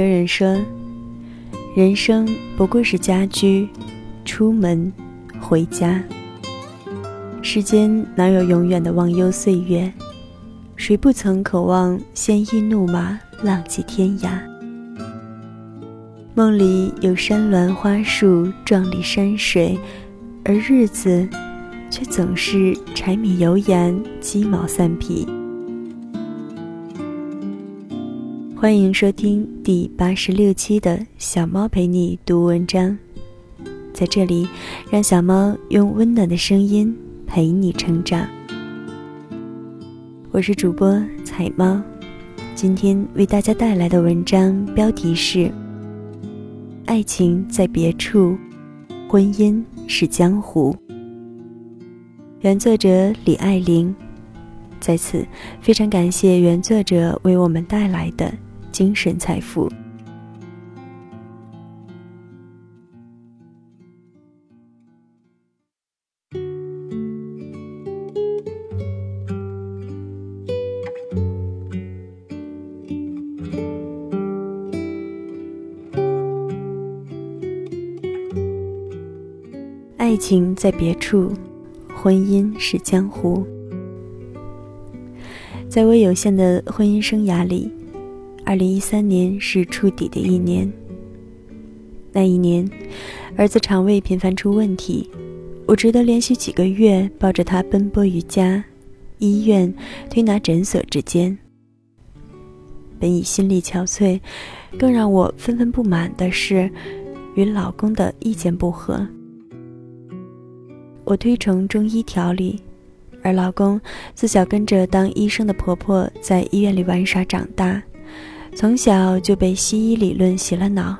有人说：“人生不过是家居，出门，回家。世间哪有永远的忘忧岁月？谁不曾渴望鲜衣怒马，浪迹天涯？梦里有山峦花树，壮丽山水，而日子，却总是柴米油盐，鸡毛蒜皮。”欢迎收听第八十六期的小猫陪你读文章，在这里，让小猫用温暖的声音陪你成长。我是主播彩猫，今天为大家带来的文章标题是《爱情在别处，婚姻是江湖》，原作者李爱玲。在此，非常感谢原作者为我们带来的。精神财富。爱情在别处，婚姻是江湖。在我有限的婚姻生涯里。二零一三年是触底的一年。那一年，儿子肠胃频繁出问题，我只得连续几个月抱着他奔波于家、医院、推拿诊所之间。本已心力憔悴，更让我愤愤不满的是，与老公的意见不合。我推崇中医调理，而老公自小跟着当医生的婆婆在医院里玩耍长大。从小就被西医理论洗了脑，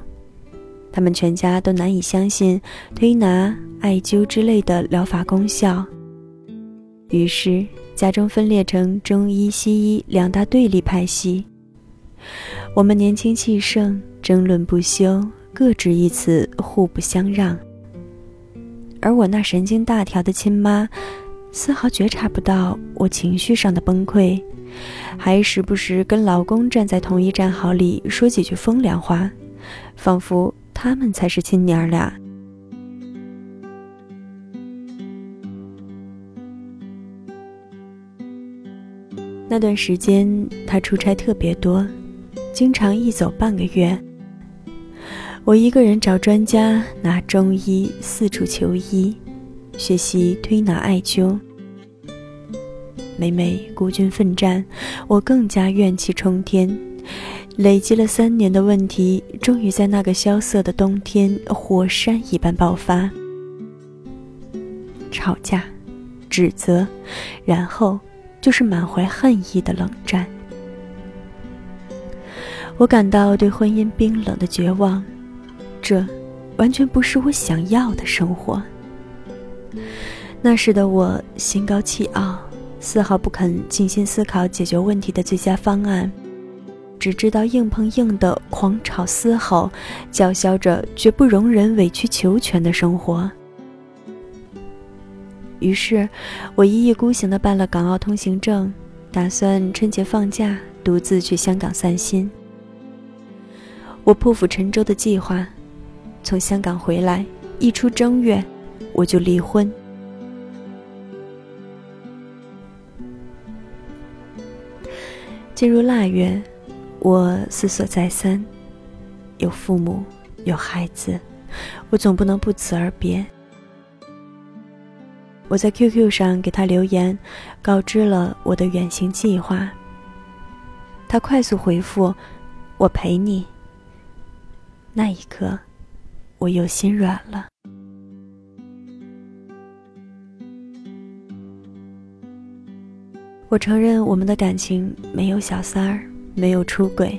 他们全家都难以相信推拿、艾灸之类的疗法功效。于是家中分裂成中医、西医两大对立派系。我们年轻气盛，争论不休，各执一词，互不相让。而我那神经大条的亲妈，丝毫觉察不到我情绪上的崩溃。还时不时跟老公站在同一战壕里说几句风凉话，仿佛他们才是亲娘俩。那段时间他出差特别多，经常一走半个月。我一个人找专家，拿中医四处求医，学习推拿艾灸。每每孤军奋战，我更加怨气冲天。累积了三年的问题，终于在那个萧瑟的冬天，火山一般爆发。吵架、指责，然后就是满怀恨意的冷战。我感到对婚姻冰冷的绝望，这完全不是我想要的生活。那时的我心高气傲。丝毫不肯静心思考解决问题的最佳方案，只知道硬碰硬的狂吵嘶吼，叫嚣着绝不容忍委曲求全的生活。于是，我一意孤行地办了港澳通行证，打算春节放假独自去香港散心。我破釜沉舟的计划，从香港回来，一出正月，我就离婚。进入腊月，我思索再三，有父母，有孩子，我总不能不辞而别。我在 QQ 上给他留言，告知了我的远行计划。他快速回复：“我陪你。”那一刻，我又心软了。我承认，我们的感情没有小三儿，没有出轨，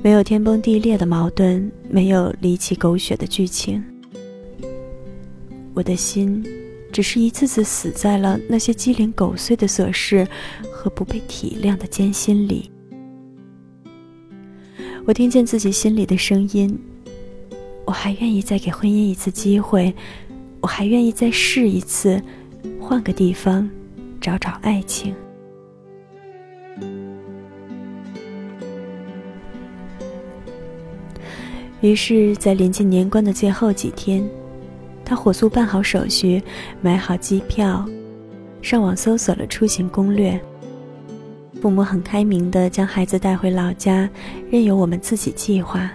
没有天崩地裂的矛盾，没有离奇狗血的剧情。我的心，只是一次次死在了那些鸡零狗碎的琐事和不被体谅的艰辛里。我听见自己心里的声音，我还愿意再给婚姻一次机会，我还愿意再试一次，换个地方，找找爱情。于是，在临近年关的最后几天，他火速办好手续，买好机票，上网搜索了出行攻略。父母很开明的将孩子带回老家，任由我们自己计划。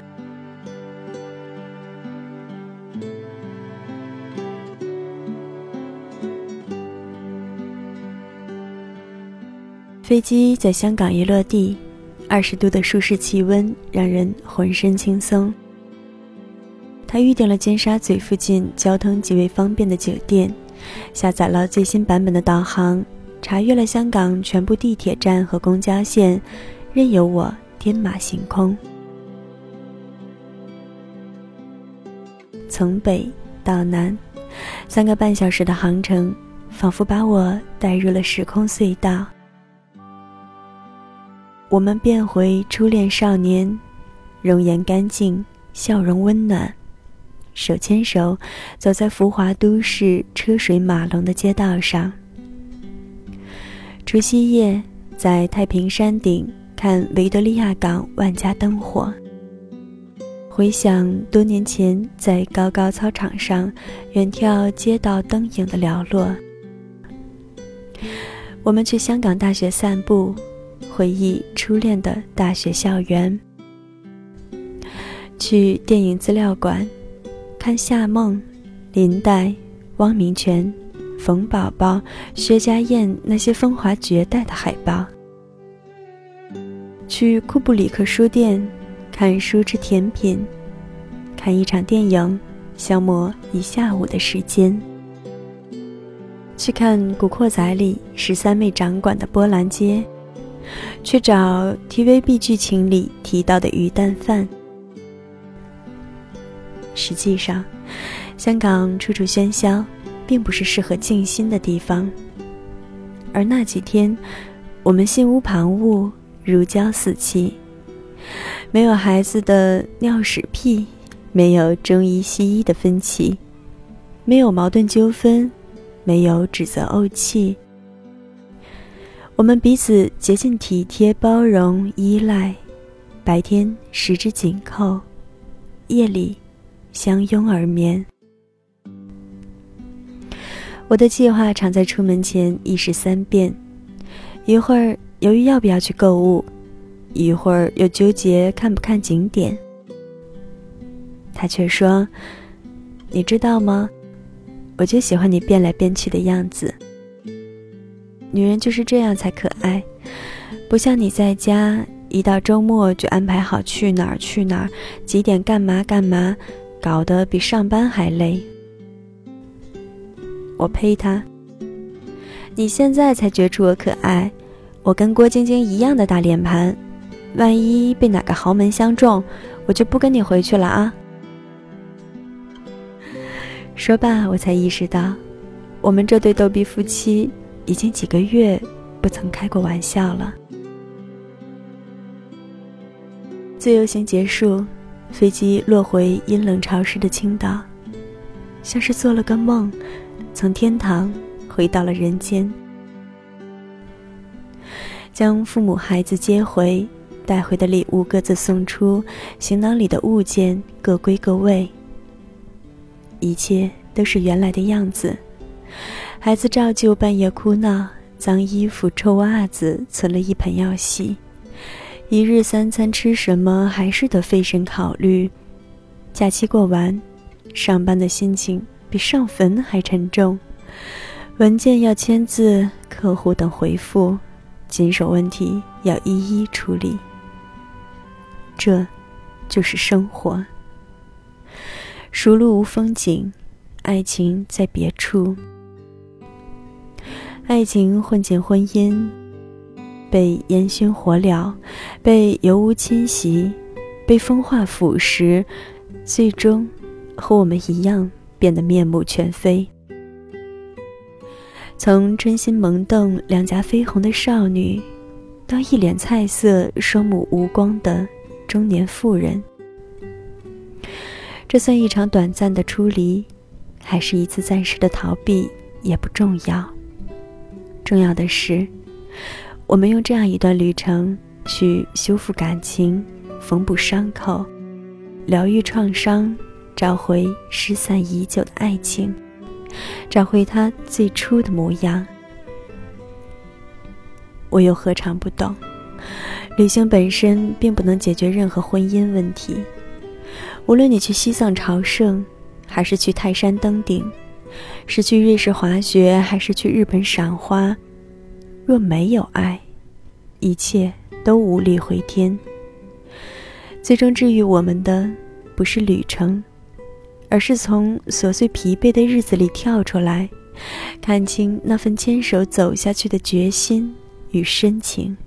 飞机在香港一落地，二十度的舒适气温让人浑身轻松。他预订了尖沙咀附近交通极为方便的酒店，下载了最新版本的导航，查阅了香港全部地铁站和公交线，任由我天马行空。从北到南，三个半小时的航程，仿佛把我带入了时空隧道。我们变回初恋少年，容颜干净，笑容温暖，手牵手走在浮华都市车水马龙的街道上。除夕夜，在太平山顶看维多利亚港万家灯火，回想多年前在高高操场上远眺街道灯影的寥落。我们去香港大学散步。回忆初恋的大学校园，去电影资料馆看夏梦、林黛、汪明荃、冯宝宝、薛家燕那些风华绝代的海报，去库布里克书店看书吃甜品，看一场电影消磨一下午的时间，去看《古惑仔》里十三妹掌管的波兰街。去找 TVB 剧情里提到的鱼蛋饭。实际上，香港处处喧嚣，并不是适合静心的地方。而那几天，我们心无旁骛，如胶似漆，没有孩子的尿屎屁，没有中医西医的分歧，没有矛盾纠纷，没有指责怄气。我们彼此竭尽体贴、包容、依赖，白天十指紧扣，夜里相拥而眠。我的计划常在出门前一时三变，一会儿犹豫要不要去购物，一会儿又纠结看不看景点。他却说：“你知道吗？我就喜欢你变来变去的样子。”女人就是这样才可爱，不像你在家，一到周末就安排好去哪儿去哪儿，几点干嘛干嘛，搞得比上班还累。我呸他！你现在才觉出我可爱，我跟郭晶晶一样的大脸盘，万一被哪个豪门相中，我就不跟你回去了啊！说罢，我才意识到，我们这对逗比夫妻。已经几个月不曾开过玩笑了。自由行结束，飞机落回阴冷潮湿的青岛，像是做了个梦，从天堂回到了人间。将父母孩子接回，带回的礼物各自送出，行囊里的物件各归各位，一切都是原来的样子。孩子照旧半夜哭闹，脏衣服、臭袜子存了一盆要洗。一日三餐吃什么还是得费神考虑。假期过完，上班的心情比上坟还沉重。文件要签字，客户等回复，棘手问题要一一处理。这，就是生活。熟路无风景，爱情在别处。爱情混进婚姻，被烟熏火燎，被油污侵袭，被风化腐蚀，最终和我们一样变得面目全非。从春心萌动、两颊绯红的少女，到一脸菜色、双目无光的中年妇人，这算一场短暂的出离，还是一次暂时的逃避，也不重要。重要的是，我们用这样一段旅程去修复感情、缝补伤口，疗愈创伤，找回失散已久的爱情，找回它最初的模样。我又何尝不懂？旅行本身并不能解决任何婚姻问题。无论你去西藏朝圣，还是去泰山登顶，是去瑞士滑雪，还是去日本赏花，若没有爱，一切都无力回天。最终治愈我们的，不是旅程，而是从琐碎疲惫的日子里跳出来，看清那份牵手走下去的决心与深情。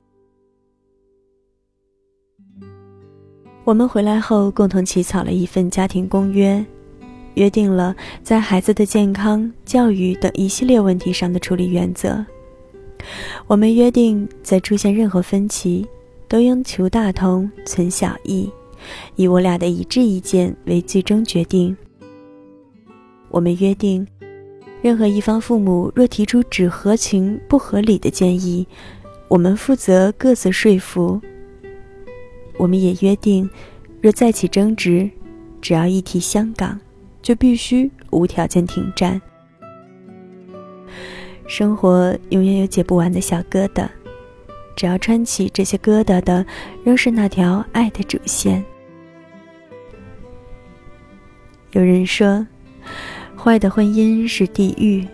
我们回来后，共同起草了一份家庭公约，约定了在孩子的健康、教育等一系列问题上的处理原则。我们约定，在出现任何分歧，都应求大同、存小异，以我俩的一致意见为最终决定。我们约定，任何一方父母若提出只合情不合理的建议，我们负责各自说服。我们也约定，若再起争执，只要一提香港，就必须无条件停战。生活永远有解不完的小疙瘩，只要穿起这些疙瘩的，仍是那条爱的主线。有人说，坏的婚姻是地狱，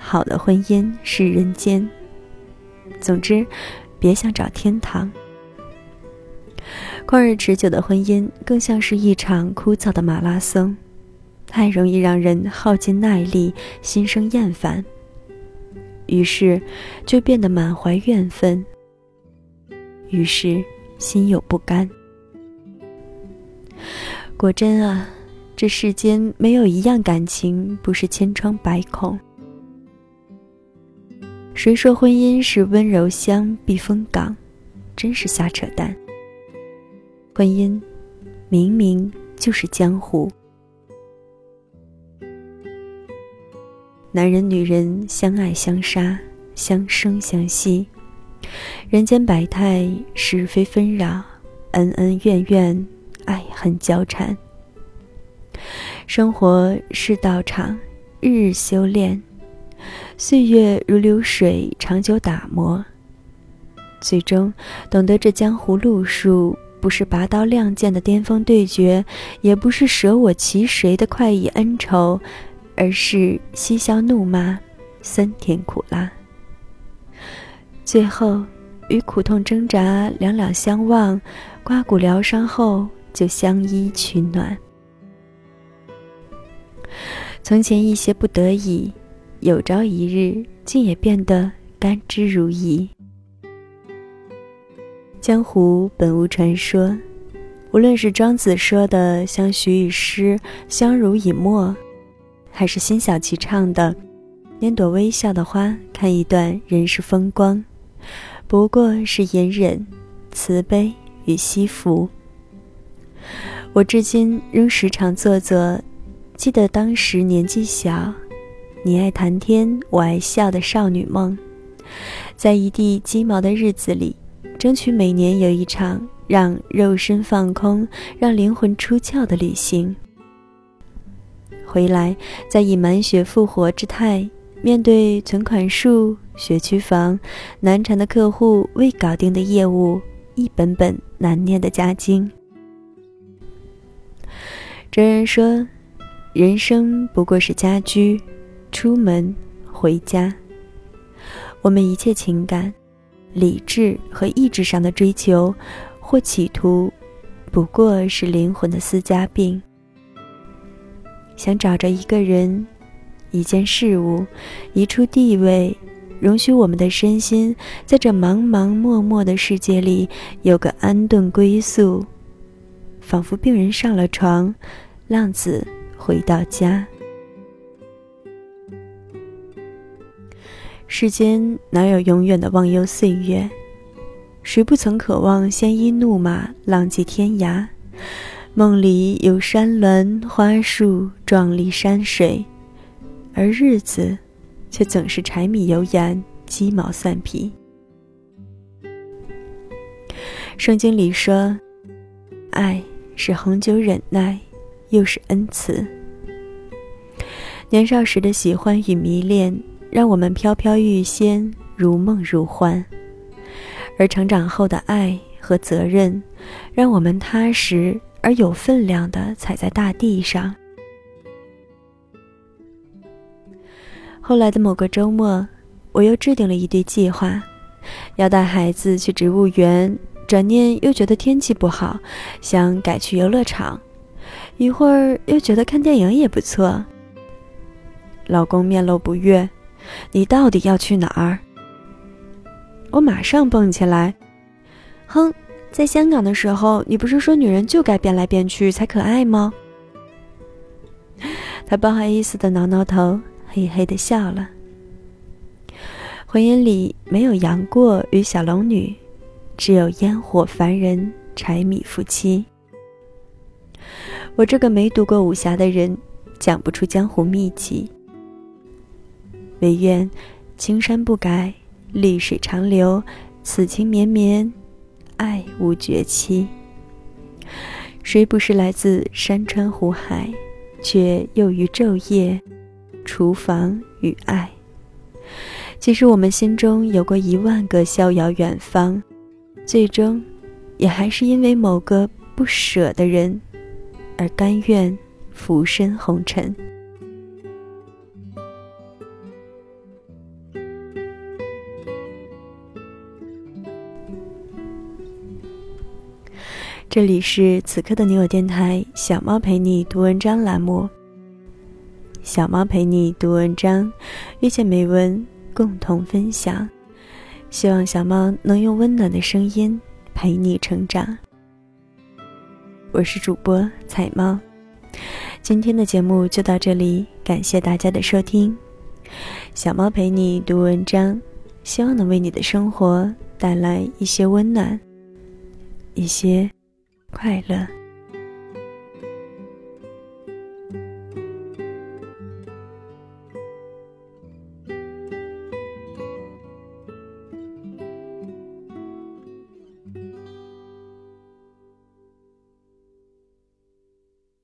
好的婚姻是人间。总之，别想找天堂。旷日持久的婚姻更像是一场枯燥的马拉松，太容易让人耗尽耐力，心生厌烦。于是，就变得满怀怨愤。于是，心有不甘。果真啊，这世间没有一样感情不是千疮百孔。谁说婚姻是温柔乡、避风港？真是瞎扯淡。婚姻，明明就是江湖。男人女人相爱相杀，相生相惜，人间百态，是非纷扰，恩恩怨怨，爱恨交缠。生活是道场，日日修炼，岁月如流水，长久打磨。最终懂得这江湖路数。不是拔刀亮剑的巅峰对决，也不是舍我其谁的快意恩仇，而是嬉笑怒骂，酸甜苦辣。最后，与苦痛挣扎，两两相望，刮骨疗伤后，就相依取暖。从前一些不得已，有朝一日竟也变得甘之如饴。江湖本无传说，无论是庄子说的“相许以诗，相濡以沫”，还是辛晓琪唱的“拈朵微笑的花，看一段人世风光”，不过是隐忍、慈悲与惜福。我至今仍时常做做，记得当时年纪小，你爱谈天，我爱笑的少女梦，在一地鸡毛的日子里。争取每年有一场让肉身放空、让灵魂出窍的旅行。回来，再以满血复活之态，面对存款数、学区房、难缠的客户、未搞定的业务、一本本难念的家经。哲人说，人生不过是家居，出门回家。我们一切情感。理智和意志上的追求，或企图，不过是灵魂的私家病。想找着一个人、一件事物、一处地位，容许我们的身心在这茫茫漠漠的世界里有个安顿归宿，仿佛病人上了床，浪子回到家。世间哪有永远的忘忧岁月？谁不曾渴望鲜衣怒马，浪迹天涯？梦里有山峦花树，壮丽山水，而日子却总是柴米油盐，鸡毛蒜皮。圣经里说：“爱是恒久忍耐，又是恩慈。年少时的喜欢与迷恋，让我们飘飘欲仙，如梦如幻；而成长后的爱和责任，让我们踏实而有分量的踩在大地上。后来的某个周末，我又制定了一堆计划，要带孩子去植物园，转念又觉得天气不好，想改去游乐场，一会儿又觉得看电影也不错。老公面露不悦：“你到底要去哪儿？”我马上蹦起来：“哼，在香港的时候，你不是说女人就该变来变去才可爱吗？” 他不好意思的挠挠头，嘿嘿的笑了。婚姻里没有杨过与小龙女，只有烟火凡人、柴米夫妻。我这个没读过武侠的人，讲不出江湖秘籍。唯愿青山不改，绿水长流，此情绵绵，爱无绝期。谁不是来自山川湖海，却又于昼夜，厨房与爱？即使我们心中有过一万个逍遥远方，最终，也还是因为某个不舍的人，而甘愿浮身红尘。这里是此刻的你我电台，小猫陪你读文章栏目。小猫陪你读文章，遇见美文，共同分享。希望小猫能用温暖的声音陪你成长。我是主播彩猫，今天的节目就到这里，感谢大家的收听。小猫陪你读文章，希望能为你的生活带来一些温暖，一些。快乐。